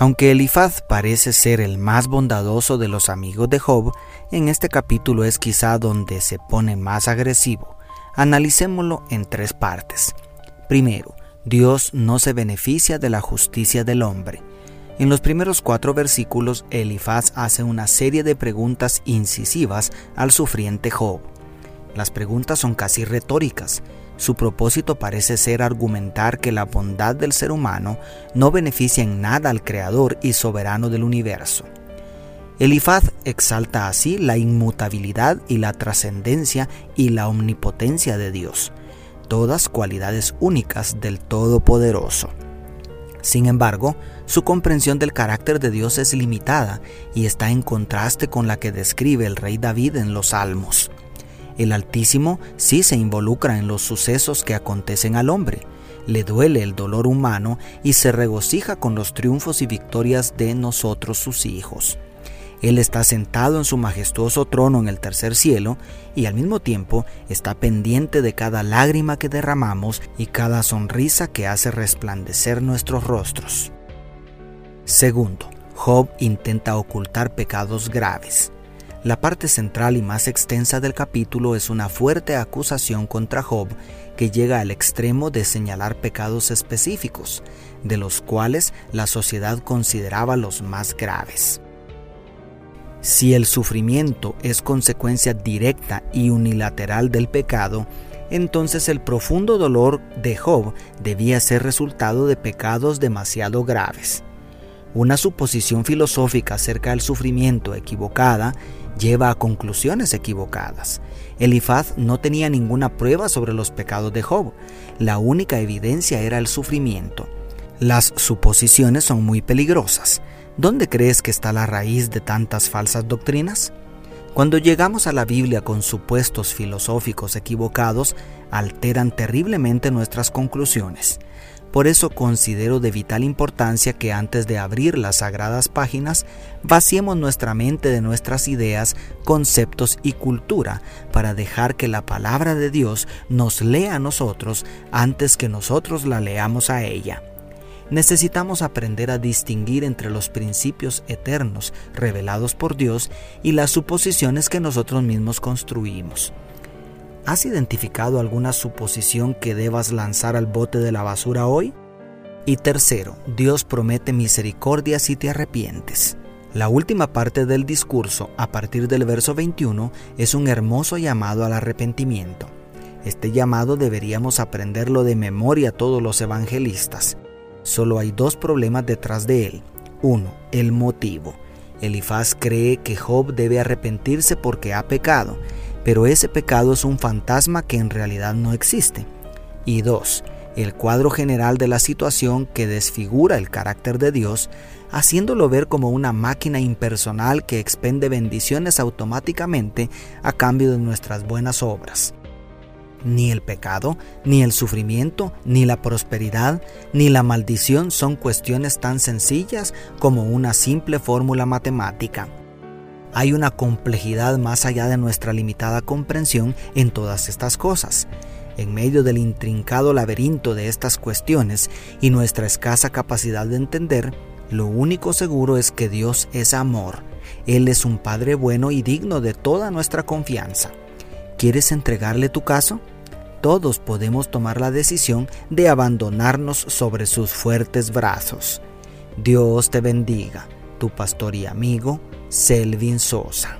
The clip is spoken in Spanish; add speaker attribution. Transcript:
Speaker 1: Aunque Elifaz parece ser el más bondadoso de los amigos de Job, en este capítulo es quizá donde se pone más agresivo. Analicémoslo en tres partes. Primero, Dios no se beneficia de la justicia del hombre. En los primeros cuatro versículos, Elifaz hace una serie de preguntas incisivas al sufriente Job. Las preguntas son casi retóricas. Su propósito parece ser argumentar que la bondad del ser humano no beneficia en nada al Creador y soberano del universo. Elifaz exalta así la inmutabilidad y la trascendencia y la omnipotencia de Dios todas cualidades únicas del Todopoderoso. Sin embargo, su comprensión del carácter de Dios es limitada y está en contraste con la que describe el rey David en los Salmos. El Altísimo sí se involucra en los sucesos que acontecen al hombre, le duele el dolor humano y se regocija con los triunfos y victorias de nosotros sus hijos. Él está sentado en su majestuoso trono en el tercer cielo y al mismo tiempo está pendiente de cada lágrima que derramamos y cada sonrisa que hace resplandecer nuestros rostros. Segundo, Job intenta ocultar pecados graves. La parte central y más extensa del capítulo es una fuerte acusación contra Job que llega al extremo de señalar pecados específicos, de los cuales la sociedad consideraba los más graves. Si el sufrimiento es consecuencia directa y unilateral del pecado, entonces el profundo dolor de Job debía ser resultado de pecados demasiado graves. Una suposición filosófica acerca del sufrimiento equivocada lleva a conclusiones equivocadas. Elifaz no tenía ninguna prueba sobre los pecados de Job. La única evidencia era el sufrimiento. Las suposiciones son muy peligrosas. ¿Dónde crees que está la raíz de tantas falsas doctrinas? Cuando llegamos a la Biblia con supuestos filosóficos equivocados, alteran terriblemente nuestras conclusiones. Por eso considero de vital importancia que antes de abrir las sagradas páginas, vaciemos nuestra mente de nuestras ideas, conceptos y cultura para dejar que la palabra de Dios nos lea a nosotros antes que nosotros la leamos a ella necesitamos aprender a distinguir entre los principios eternos revelados por Dios y las suposiciones que nosotros mismos construimos. ¿Has identificado alguna suposición que debas lanzar al bote de la basura hoy? Y tercero, Dios promete misericordia si te arrepientes. La última parte del discurso, a partir del verso 21, es un hermoso llamado al arrepentimiento. Este llamado deberíamos aprenderlo de memoria todos los evangelistas. Solo hay dos problemas detrás de él. Uno, el motivo. Elifaz cree que Job debe arrepentirse porque ha pecado, pero ese pecado es un fantasma que en realidad no existe. Y dos, el cuadro general de la situación que desfigura el carácter de Dios, haciéndolo ver como una máquina impersonal que expende bendiciones automáticamente a cambio de nuestras buenas obras. Ni el pecado, ni el sufrimiento, ni la prosperidad, ni la maldición son cuestiones tan sencillas como una simple fórmula matemática. Hay una complejidad más allá de nuestra limitada comprensión en todas estas cosas. En medio del intrincado laberinto de estas cuestiones y nuestra escasa capacidad de entender, lo único seguro es que Dios es amor. Él es un Padre bueno y digno de toda nuestra confianza. ¿Quieres entregarle tu caso? Todos podemos tomar la decisión de abandonarnos sobre sus fuertes brazos. Dios te bendiga, tu pastor y amigo Selvin Sosa.